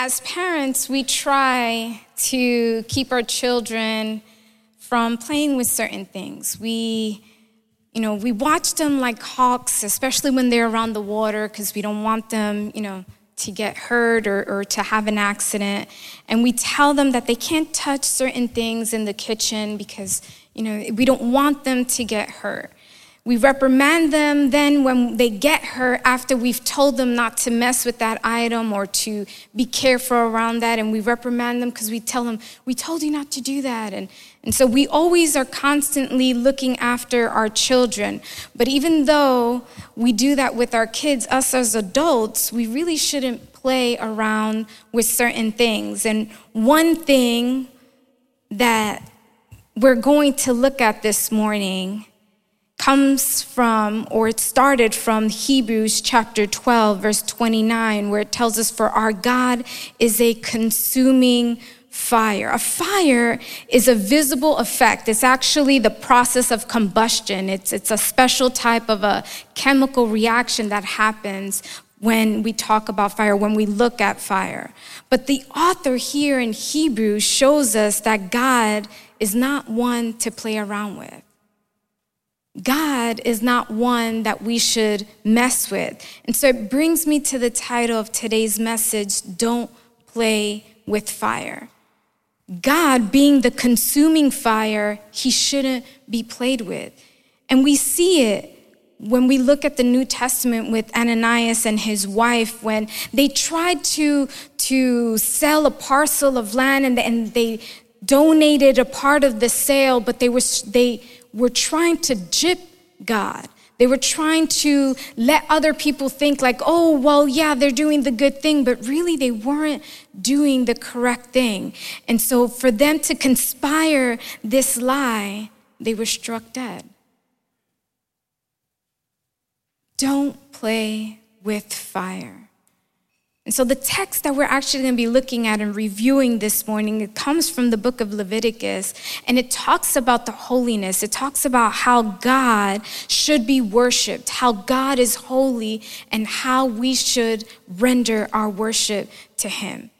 as parents, we try to keep our children from playing with certain things. We, you know, we watch them like hawks, especially when they're around the water, because we don't want them, you know, to get hurt or, or to have an accident. And we tell them that they can't touch certain things in the kitchen because, you know, we don't want them to get hurt. We reprimand them then when they get hurt after we've told them not to mess with that item or to be careful around that. And we reprimand them because we tell them, we told you not to do that. And, and so we always are constantly looking after our children. But even though we do that with our kids, us as adults, we really shouldn't play around with certain things. And one thing that we're going to look at this morning comes from, or it started from Hebrews chapter 12, verse 29, where it tells us, For our God is a consuming fire. A fire is a visible effect. It's actually the process of combustion. It's, it's a special type of a chemical reaction that happens when we talk about fire, when we look at fire. But the author here in Hebrews shows us that God is not one to play around with. God is not one that we should mess with. And so it brings me to the title of today's message Don't Play with Fire. God, being the consuming fire, he shouldn't be played with. And we see it when we look at the New Testament with Ananias and his wife, when they tried to, to sell a parcel of land and, and they donated a part of the sale, but they were, they, were trying to jip God. They were trying to let other people think, like, oh, well, yeah, they're doing the good thing, but really they weren't doing the correct thing. And so for them to conspire this lie, they were struck dead. Don't play with fire. And so the text that we're actually going to be looking at and reviewing this morning, it comes from the book of Leviticus and it talks about the holiness. It talks about how God should be worshiped, how God is holy and how we should render our worship to him.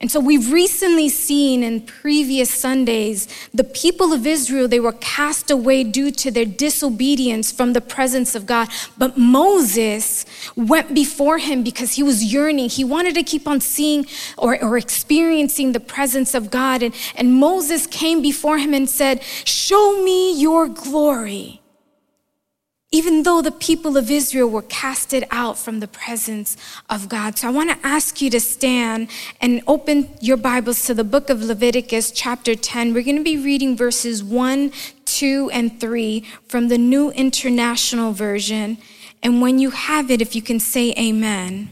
And so we've recently seen in previous Sundays the people of Israel, they were cast away due to their disobedience from the presence of God. But Moses went before him because he was yearning. He wanted to keep on seeing or, or experiencing the presence of God. And, and Moses came before him and said, Show me your glory even though the people of Israel were casted out from the presence of God. So I want to ask you to stand and open your Bibles to the book of Leviticus, chapter 10. We're going to be reading verses 1, 2, and 3 from the New International Version. And when you have it, if you can say amen.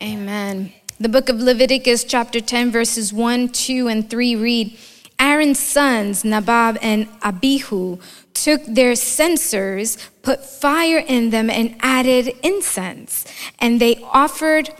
Amen. The book of Leviticus, chapter 10, verses 1, 2, and 3 read Aaron's sons, Nadab and Abihu, took their censers, put fire in them, and added incense. And they offered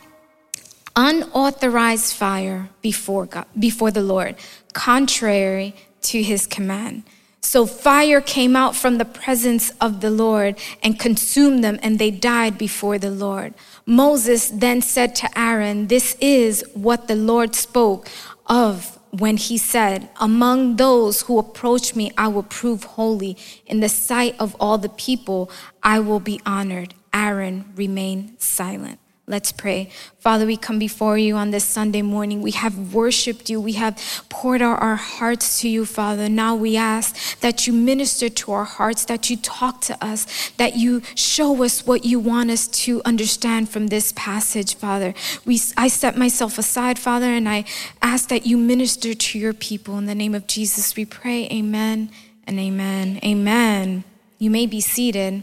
unauthorized fire before, God, before the Lord, contrary to his command. So fire came out from the presence of the Lord and consumed them, and they died before the Lord. Moses then said to Aaron, This is what the Lord spoke of when he said, Among those who approach me, I will prove holy. In the sight of all the people, I will be honored. Aaron remained silent. Let's pray. Father, we come before you on this Sunday morning. We have worshiped you. We have poured out our hearts to you, Father. Now we ask that you minister to our hearts, that you talk to us, that you show us what you want us to understand from this passage, Father. We, I set myself aside, Father, and I ask that you minister to your people. In the name of Jesus, we pray. Amen and amen. Amen. You may be seated.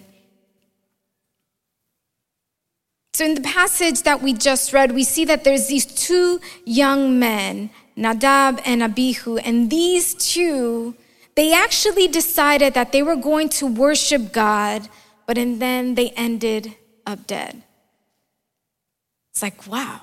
So, in the passage that we just read, we see that there's these two young men, Nadab and Abihu, and these two, they actually decided that they were going to worship God, but and then they ended up dead. It's like, wow.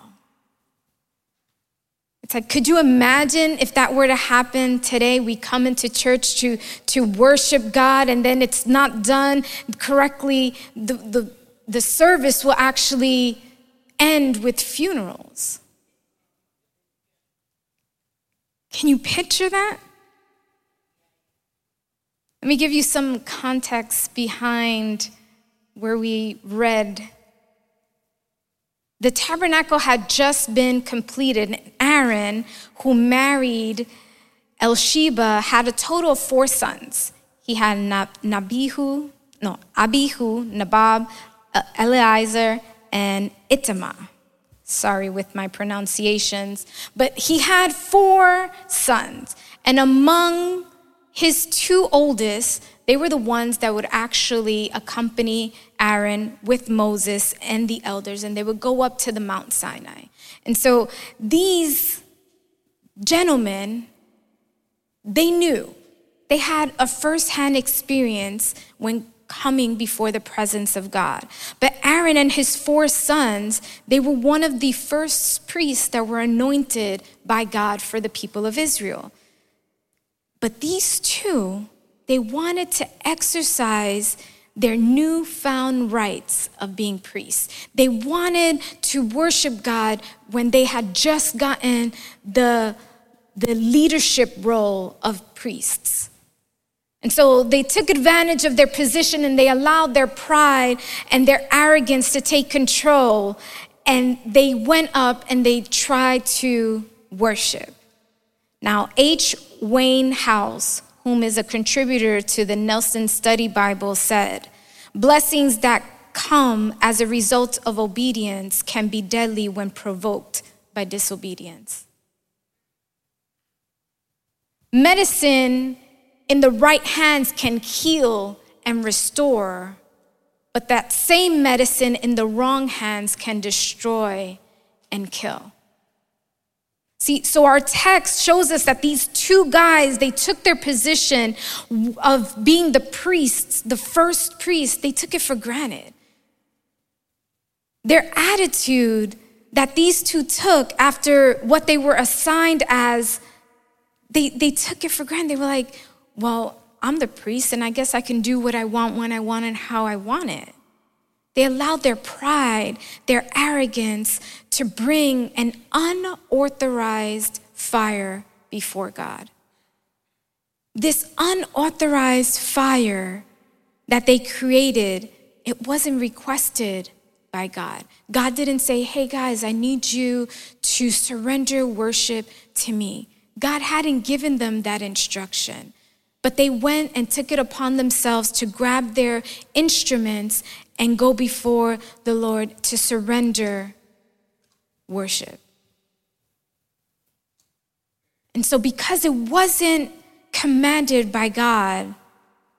It's like, could you imagine if that were to happen today? We come into church to, to worship God and then it's not done correctly. The, the, the service will actually end with funerals. Can you picture that? Let me give you some context behind where we read the tabernacle had just been completed. Aaron, who married Elisheba, had a total of four sons. He had Nabihu, no, Abihu, Nabab, Uh, Eleazar, and Ithamar. Sorry with my pronunciations. But he had four sons. And among his two oldest, they were the ones that would actually accompany Aaron with Moses and the elders, and they would go up to the Mount Sinai. And so these gentlemen, they knew, they had a firsthand experience when coming before the presence of God. But Aaron and his four sons, they were one of the first priests that were anointed by God for the people of Israel. But these two, they wanted to exercise their newfound rights of being priests. They wanted to worship God when they had just gotten the, the leadership role of priests. And so they took advantage of their position and they allowed their pride and their arrogance to take control. And they went up and they tried to worship. Now, H. Wayne House whom is a contributor to the Nelson Study Bible, said, Blessings that come as a result of obedience can be deadly when provoked by disobedience. Medicine in the right hands can heal and restore, but that same medicine in the wrong hands can destroy and kill. See, so our text shows us that these two guys, they took their position of being the priests, the first priest, they took it for granted. Their attitude that these two took after what they were assigned as, they, they took it for granted. They were like, well, I'm the priest, and I guess I can do what I want when I want and how I want it. They allowed their pride, their arrogance to bring an unauthorized fire before God. This unauthorized fire that they created, it wasn't requested by God. God didn't say, hey guys, I need you to surrender worship to me. God hadn't given them that instruction. But they went and took it upon themselves to grab their instruments and go before the Lord to surrender worship. And so, because it wasn't commanded by God,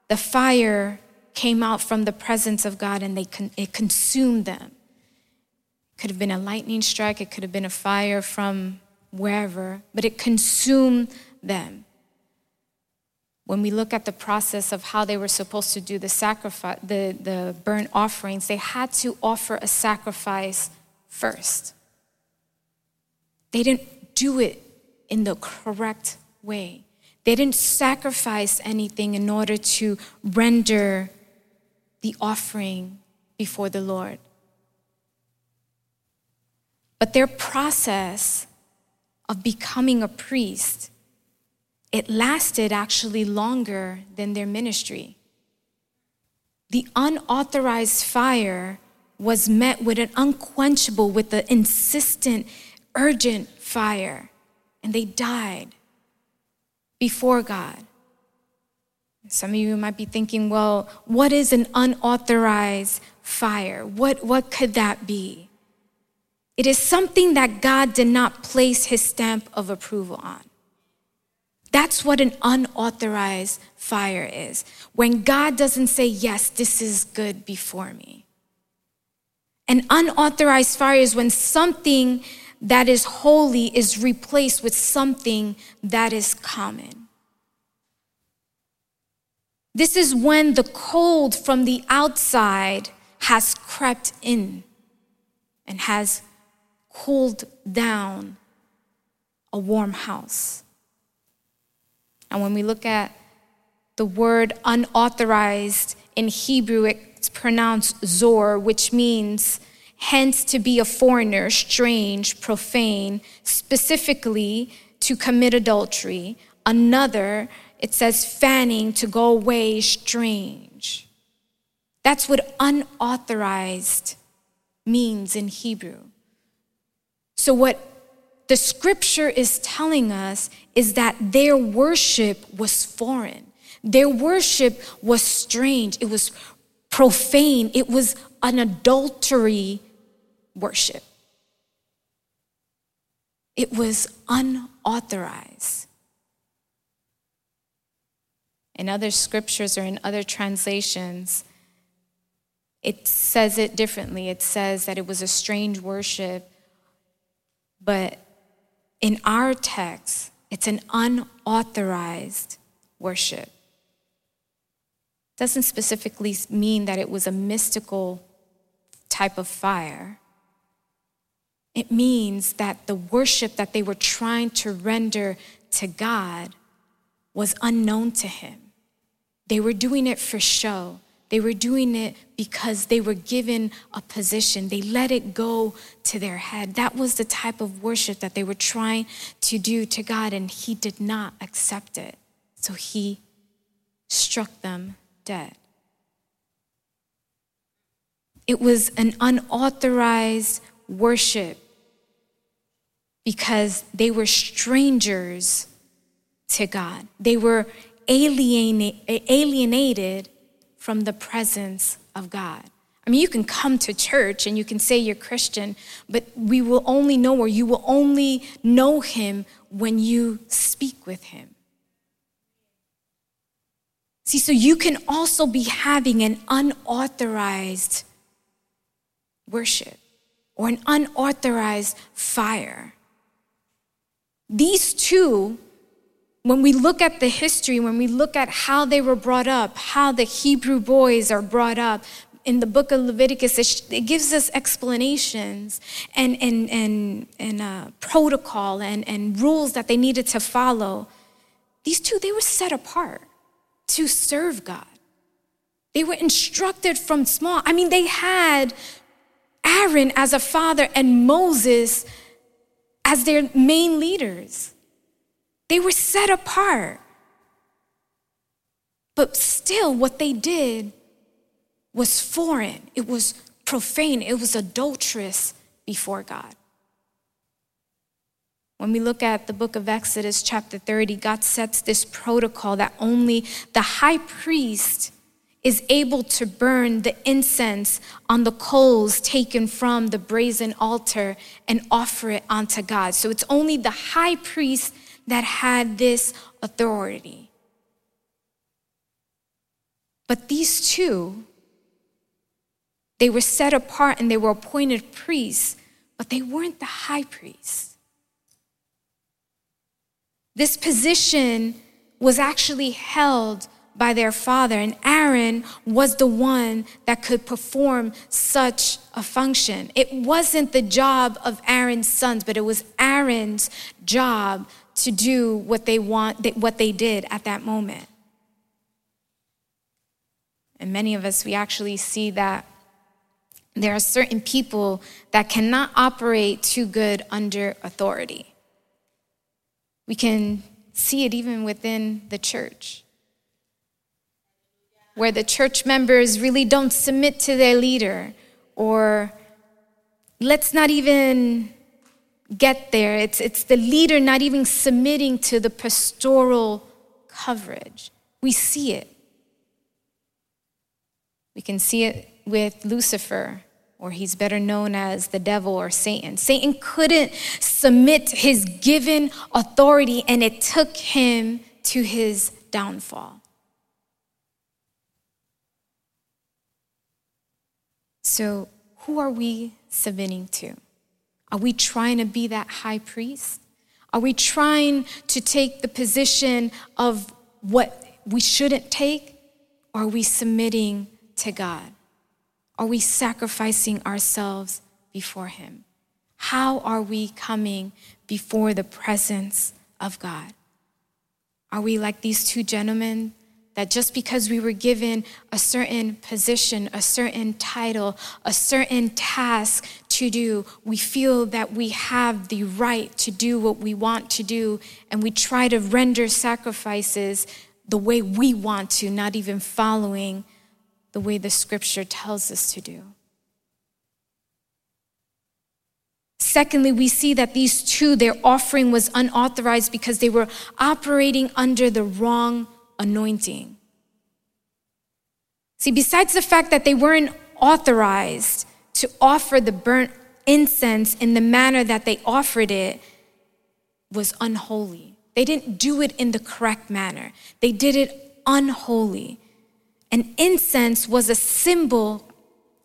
the fire came out from the presence of God and they con- it consumed them. It could have been a lightning strike, it could have been a fire from wherever, but it consumed them when we look at the process of how they were supposed to do the sacrifice, the, the burnt offerings, they had to offer a sacrifice first. They didn't do it in the correct way. They didn't sacrifice anything in order to render the offering before the Lord. But their process of becoming a priest it lasted actually longer than their ministry. The unauthorized fire was met with an unquenchable, with an insistent, urgent fire, and they died before God. Some of you might be thinking, well, what is an unauthorized fire? What, what could that be? It is something that God did not place his stamp of approval on. That's what an unauthorized fire is. When God doesn't say, Yes, this is good before me. An unauthorized fire is when something that is holy is replaced with something that is common. This is when the cold from the outside has crept in and has cooled down a warm house. And when we look at the word unauthorized in Hebrew, it's pronounced zor, which means hence to be a foreigner, strange, profane, specifically to commit adultery. Another, it says fanning, to go away, strange. That's what unauthorized means in Hebrew. So, what the scripture is telling us is that their worship was foreign. Their worship was strange. It was profane. It was an adultery worship. It was unauthorized. In other scriptures or in other translations, it says it differently. It says that it was a strange worship, but in our text, it's an unauthorized worship. Doesn't specifically mean that it was a mystical type of fire. It means that the worship that they were trying to render to God was unknown to Him. They were doing it for show. They were doing it because they were given a position. They let it go to their head. That was the type of worship that they were trying to do to God, and He did not accept it. So He struck them dead. It was an unauthorized worship because they were strangers to God. They were alienated from the presence of God. I mean, you can come to church and you can say you're Christian, but we will only know or you will only know Him when you speak with Him. See, so you can also be having an unauthorized worship or an unauthorized fire. These two when we look at the history, when we look at how they were brought up, how the Hebrew boys are brought up, in the book of Leviticus, it, gives us explanations and, and, and, and uh, protocol and, and rules that they needed to follow. These two, they were set apart to serve God. They were instructed from small. I mean, they had Aaron as a father and Moses as their main leaders. They were set apart. But still, what they did was foreign, it was profane, it was adulterous before God. When we look at the book of Exodus, chapter 30, God sets this protocol that only the high priest is able to burn the incense on the coals taken from the brazen altar and offer it unto God. So it's only the high priest that had this authority. But these two, they were set apart and they were appointed priests, but they weren't the high priest. This position was actually held by their father, and Aaron was the one that could perform such a function. It wasn't the job of Aaron's sons, but it was Aaron's job to do what they want, what they did at that moment. And many of us, we actually see that there are certain people that cannot operate too good under authority. We can see it even within the church, where the church members really don't submit to their leader, or let's not even get there. It's, it's the leader not even submitting to the pastoral coverage. We see it. We can see it with Lucifer, or he's better known as the devil or Satan. Satan couldn't submit his given authority, and it took him to his downfall. So, who are we submitting to? Are we trying to be that high priest? Are we trying to take the position of what we shouldn't take? Are we submitting to God? Are we sacrificing ourselves before Him? How are we coming before the presence of God? Are we like these two gentlemen that just because we were given a certain position, a certain title, a certain task to do, we feel that we have the right to do what we want to do, and we try to render sacrifices the way we want to, not even following the way the scripture tells us to do. Secondly, we see that these two, their offering was unauthorized because they were operating under the wrong anointing. See, besides the fact that they weren't authorized to offer the burnt incense in the manner that they offered it was unholy. They didn't do it in the correct manner. They did it unholy. And incense was a symbol,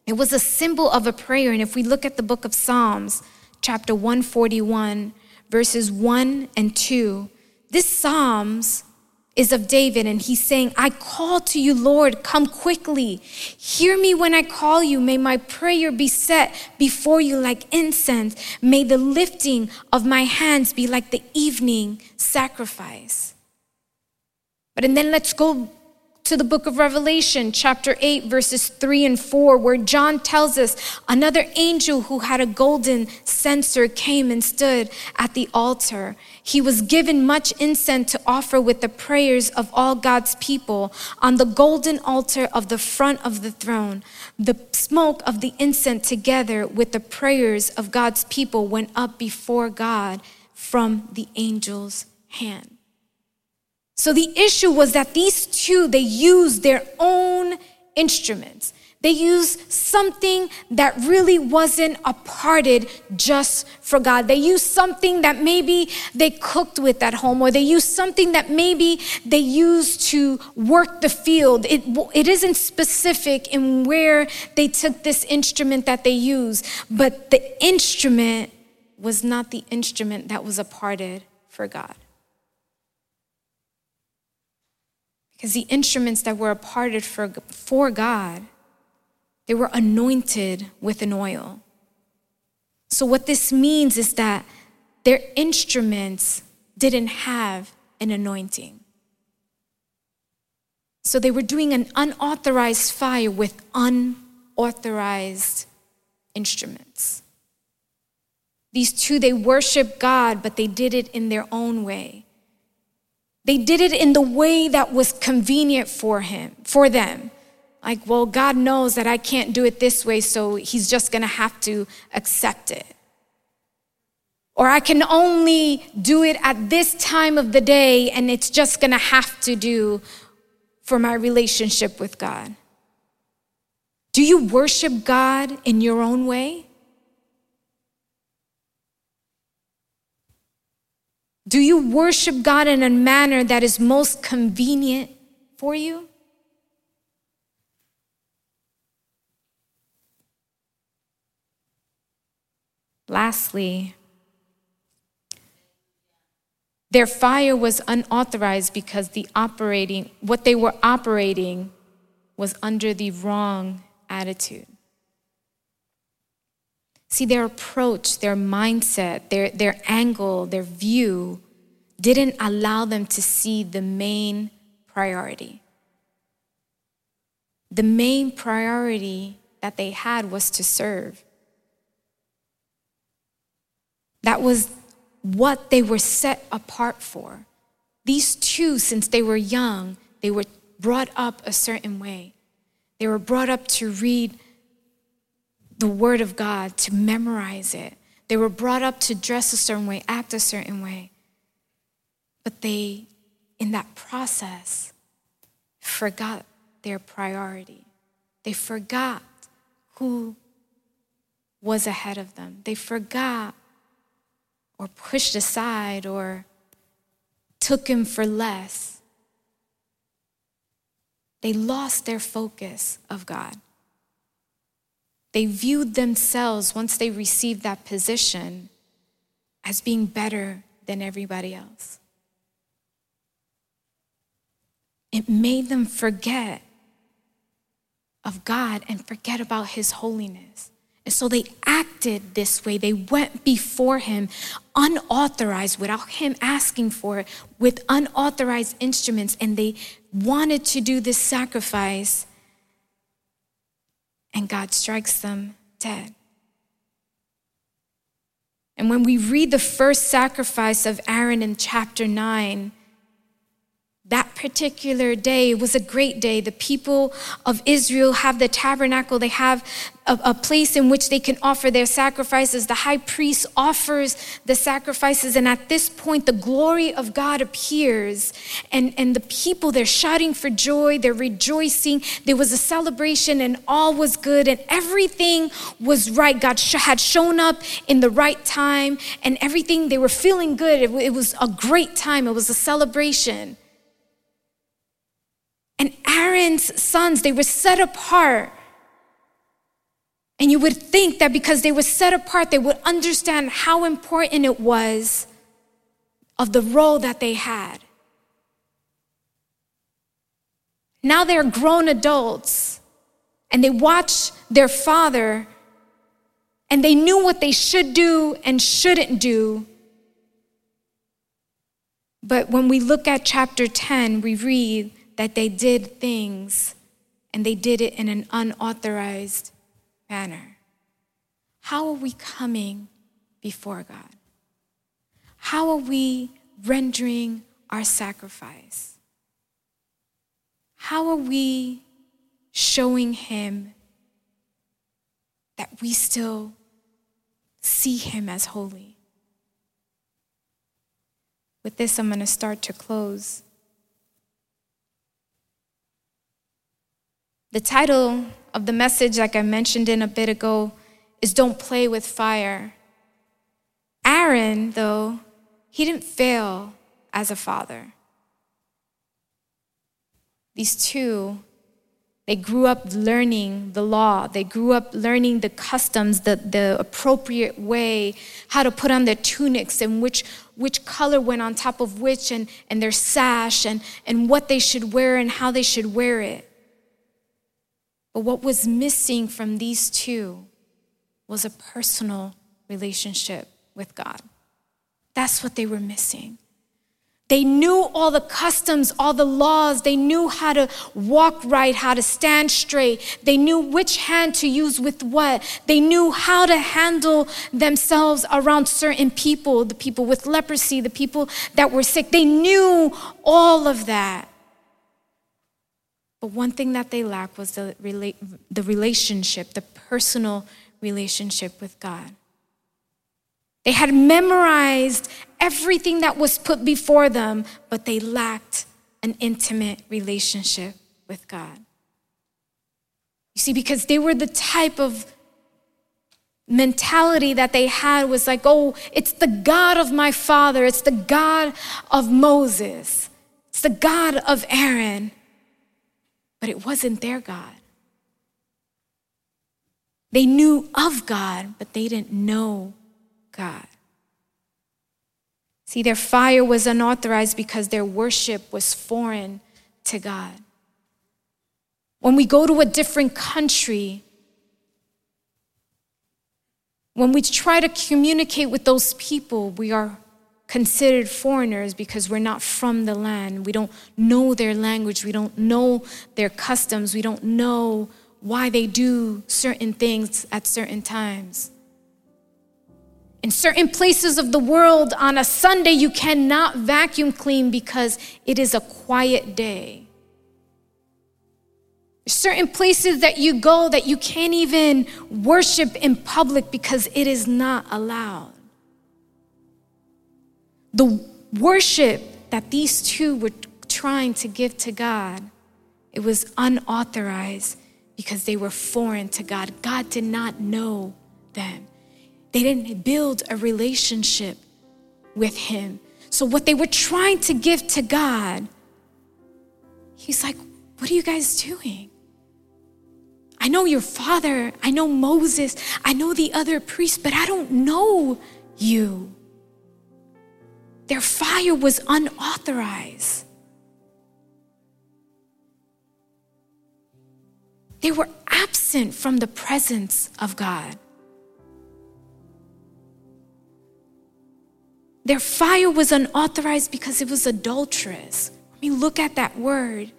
it was a symbol of a prayer. And if we look at the book of Psalms, chapter 141, verses 1 and 2, this Psalms is of David, and he's saying, I call to you, Lord, come quickly. Hear me when I call you. May my prayer be set before you like incense. May the lifting of my hands be like the evening sacrifice. But and then let's go to the book of Revelation, chapter 8, verses 3 and 4, where John tells us another angel who had a golden censer came and stood at the altar. He was given much incense to offer with the prayers of all God's people on the golden altar of the front of the throne. The smoke of the incense, together with the prayers of God's people, went up before God from the angel's hand. So the issue was that these two, they used their own instruments. They used something that really wasn't apparted just for God. They used something that maybe they cooked with at home, or they used something that maybe they used to work the field. It, it isn't specific in where they took this instrument that they used, but the instrument was not the instrument that was apparted for God. The instruments that were apparted for, for God, they were anointed with an oil. So, what this means is that their instruments didn't have an anointing. So, they were doing an unauthorized fire with unauthorized instruments. These two, they worship God, but they did it in their own way. They did it in the way that was convenient for him, for them. Like, well, God knows that I can't do it this way, so he's just gonna have to accept it. Or I can only do it at this time of the day, and it's just gonna have to do for my relationship with God. Do you worship God in your own way? Do you worship God in a manner that is most convenient for you? Lastly, their fire was unauthorized because the operating what they were operating was under the wrong attitude. See, their approach, their mindset, their, their angle, their view didn't allow them to see the main priority. The main priority that they had was to serve. That was what they were set apart for. These two, since they were young, they were brought up a certain way. They were brought up to read the Word of God, to memorize it. They were brought up to dress a certain way, act a certain way. But they, in that process, forgot their priority. They forgot who was ahead of them. They forgot or pushed aside or took him for less. They lost their focus of God. They viewed themselves, once they received that position, as being better than everybody else. It made them forget of God and forget about His holiness. And so they acted this way. They went before him unauthorized, without him asking for it, with unauthorized instruments, and they wanted to do this sacrifice. And God strikes them dead. And when we read the first sacrifice of Aaron in chapter 9, that particular day was a great day. The people of Israel have the tabernacle, they have a, a, place in which they can offer their sacrifices. The high priest offers the sacrifices, and at this point, the glory of God appears, and, and the people, they're shouting for joy, they're rejoicing. There was a celebration, and all was good, and everything was right. God sh- had shown up in the right time, and everything, they were feeling good. It, it was a great time, it was a celebration. And Aaron's sons, they were set apart. And you would think that because they were set apart, they would understand how important it was of the role that they had. Now they're grown adults and they watch their father and they knew what they should do and shouldn't do. But when we look at chapter 10, we read that they did things and they did it in an unauthorized manner. How are we coming before God? How are we rendering our sacrifice? How are we showing Him that we still see Him as holy? With this, I'm going to start to close. The title of the message, like I mentioned in a bit ago, is Don't Play with Fire. Aaron, though, he didn't fail as a father. These two, they grew up learning the law. They grew up learning the customs, the, the appropriate way, how to put on their tunics and which, which color went on top of which, and, and their sash, and, and what they should wear and how they should wear it. But what was missing from these two was a personal relationship with God. That's what they were missing. They knew all the customs, all the laws. They knew how to walk right, how to stand straight. They knew which hand to use with what. They knew how to handle themselves around certain people, the people with leprosy, the people that were sick. They knew all of that. But one thing that they lacked was the, rela- the relationship, the personal relationship with God. They had memorized everything that was put before them, but they lacked an intimate relationship with God. You see, because they were the type of mentality that they had was like, oh, it's the God of my father, it's the God of Moses, it's the God of Aaron but it wasn't their God. They knew of God, but they didn't know God. See, their fire was unauthorized because their worship was foreign to God. When we go to a different country, when we try to communicate with those people, we are considered foreigners because we're not from the land. We don't know their language. We don't know their customs. We don't know why they do certain things at certain times. In certain places of the world, on a Sunday, you cannot vacuum clean because it is a quiet day. certain places that you go that you can't even worship in public because it is not allowed. The worship that these two were trying to give to God, it was unauthorized because they were foreign to God. God did not know them. They didn't build a relationship with Him. So, what they were trying to give to God, He's like, What are you guys doing? I know your father, I know Moses, I know the other priests, but I don't know you. Their fire was unauthorized. They were absent from the presence of God. Their fire was unauthorized because it was adulterous. I mean, look at that word.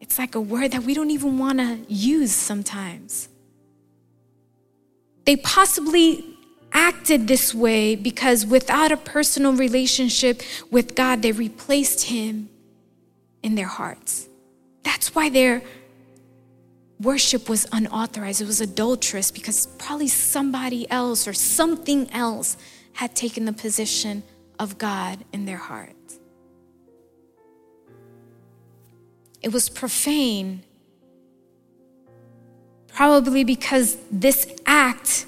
It's like a word that we don't even want to use sometimes. They possibly acted this way because without a personal relationship with God, they replaced Him in their hearts. That's why their worship was unauthorized. It was adulterous because probably somebody else or something else had taken the position of God in their heart. It was profane, probably because this act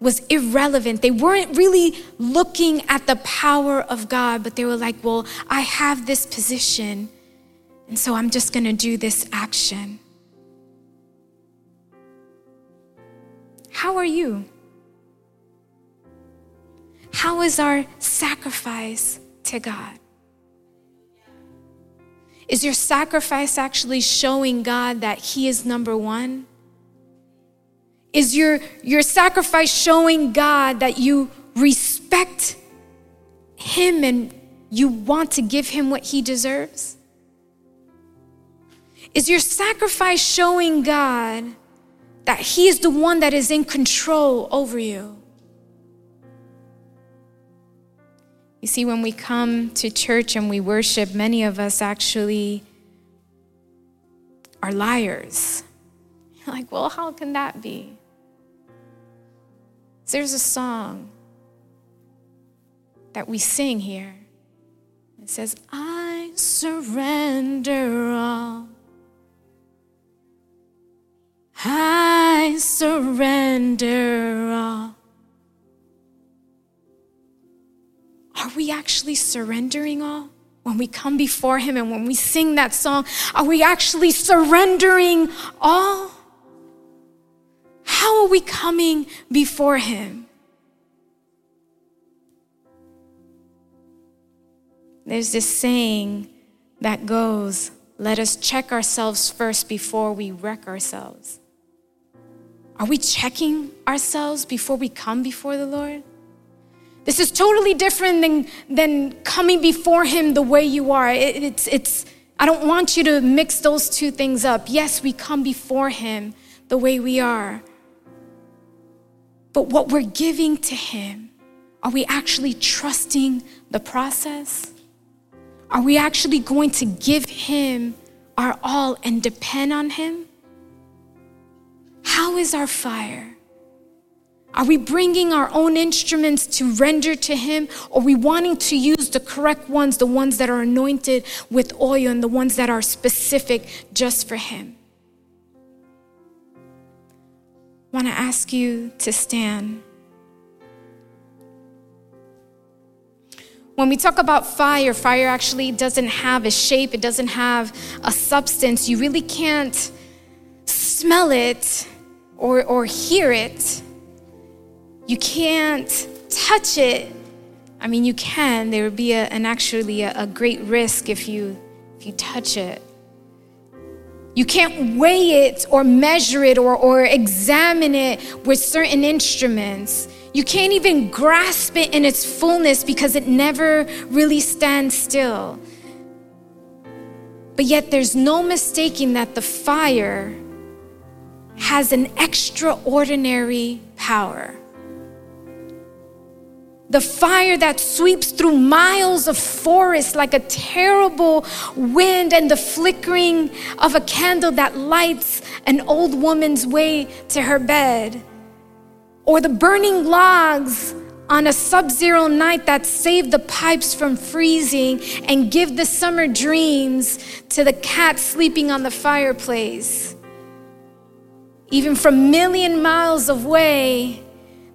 was irrelevant. They weren't really looking at the power of God, but they were like, well, I have this position, and so I'm just gonna do this action. How are you? How is our sacrifice to God? Is your sacrifice actually showing God that He is number one? Is your, your sacrifice showing God that you respect Him and you want to give Him what He deserves? Is your sacrifice showing God that He is the one that is in control over you? You see, when we come to church and we worship, many of us actually are liars. Like, well, how can that be? There's a song that we sing here. It says, I surrender all. I surrender all. Are we actually surrendering all? When we come before Him and when we sing that song, are we actually surrendering all? How are we coming before Him? There's this saying that goes, let us check ourselves first before we wreck ourselves. Are we checking ourselves before we come before the Lord? This is totally different than, than coming before Him the way you are. It, it's, it's, I don't want you to mix those two things up. Yes, we come before Him the way we are. But what we're giving to Him, are we actually trusting the process? Are we actually going to give Him our all and depend on Him? How is our fire? Are we bringing our own instruments to render to Him? Or are we wanting to use the correct ones, the ones that are anointed with oil and the ones that are specific just for Him? Want to ask you to stand. When we talk about fire, fire actually doesn't have a shape, it doesn't have a substance. You really can't smell it or, or hear it. You can't touch it. I mean, you can. There would be a, an actually a, a great risk if you if you touch it. You can't weigh it or measure it or, or examine it with certain instruments. You can't even grasp it in its fullness because it never really stands still. But yet, there's no mistaking that the fire has an extraordinary power the fire that sweeps through miles of forest like a terrible wind, and the flickering of a candle that lights an old woman's way to her bed, or the burning logs on a sub zero night that save the pipes from freezing and give the summer dreams to the cat sleeping on the fireplace. Even from million miles away,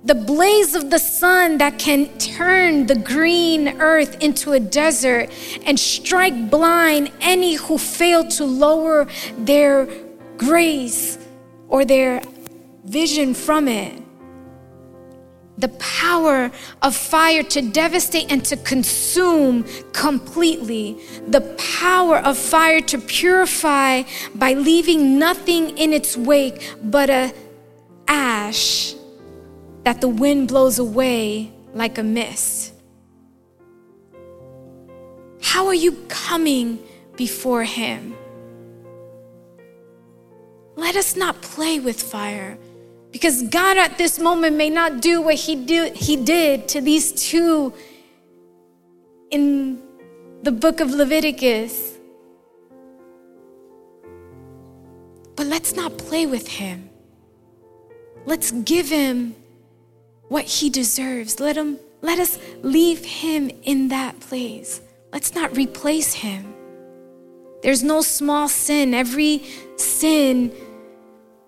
the blaze of the sun that can turn the green earth into a desert and strike blind any who fail to lower their grace or their vision from it. The power of fire to devastate and to consume completely. The power of fire to purify by leaving nothing in its wake but a ash that the wind blows away like a mist. How are you coming before Him? Let us not play with fire because God at this moment may not do what He, do, he did to these two in the book of Leviticus. But let's not play with Him. Let's give Him what He deserves. Let, him, let us leave Him in that place. Let's not replace Him. There's no small sin. Every sin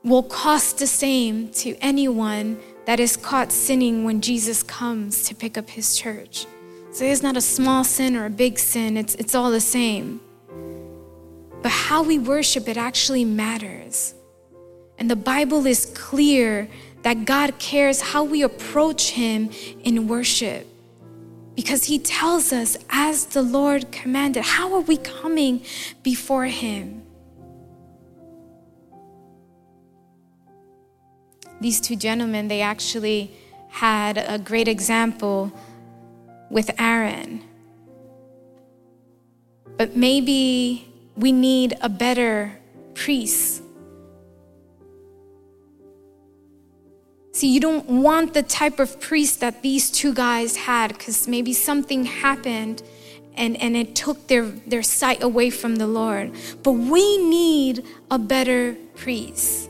will cost the same to anyone that is caught sinning when Jesus comes to pick up his church. So it's not a small sin or a big sin, it's, it's all the same. But how we worship it actually matters. And the Bible is clear that God cares how we approach Him in worship. Because He tells us, as the Lord commanded, how are we coming before Him? these two gentlemen, they actually had a great example with Aaron. But maybe we need a better priest. See, you don't want the type of priest that these two guys had because maybe something happened and, and it took their, their sight away from the Lord. But we need a better priest.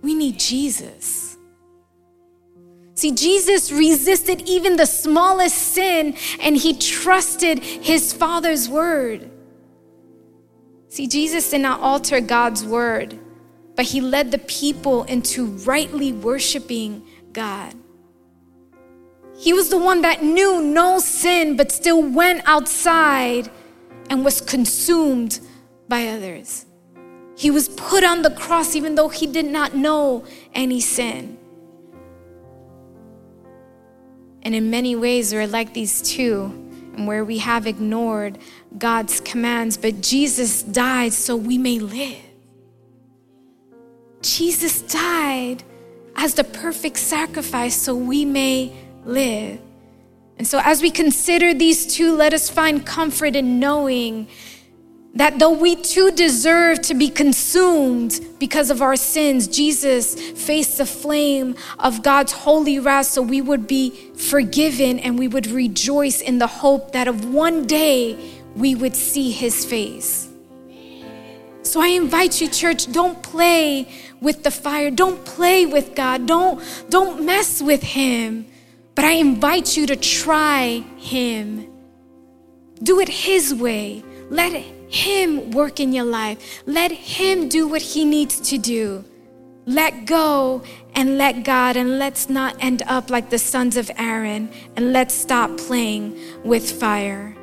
We need Jesus. See, Jesus resisted even the smallest sin and he trusted his Father's word. See, Jesus did not alter God's word, but he led the people into rightly worshiping God. He was the one that knew no sin, but still went outside and was consumed by others. He was put on the cross even though he did not know any sin. And in many ways, we're like these two, and where we have ignored God's commands, but Jesus died so we may live. Jesus died as the perfect sacrifice so we may live. And so, as we consider these two, let us find comfort in knowing that though we too deserve to be consumed because of our sins, Jesus faced the flame of God's holy wrath so we would be forgiven and we would rejoice in the hope that of one day we would see his face. So I invite you, church, don't play with the fire. Don't play with God. Don't, don't mess with him. But I invite you to try him. Do it his way. Let him work in your life. Let Him do what He needs to do. Let go and let God, and let's not end up like the sons of Aaron, and let's stop playing with fire.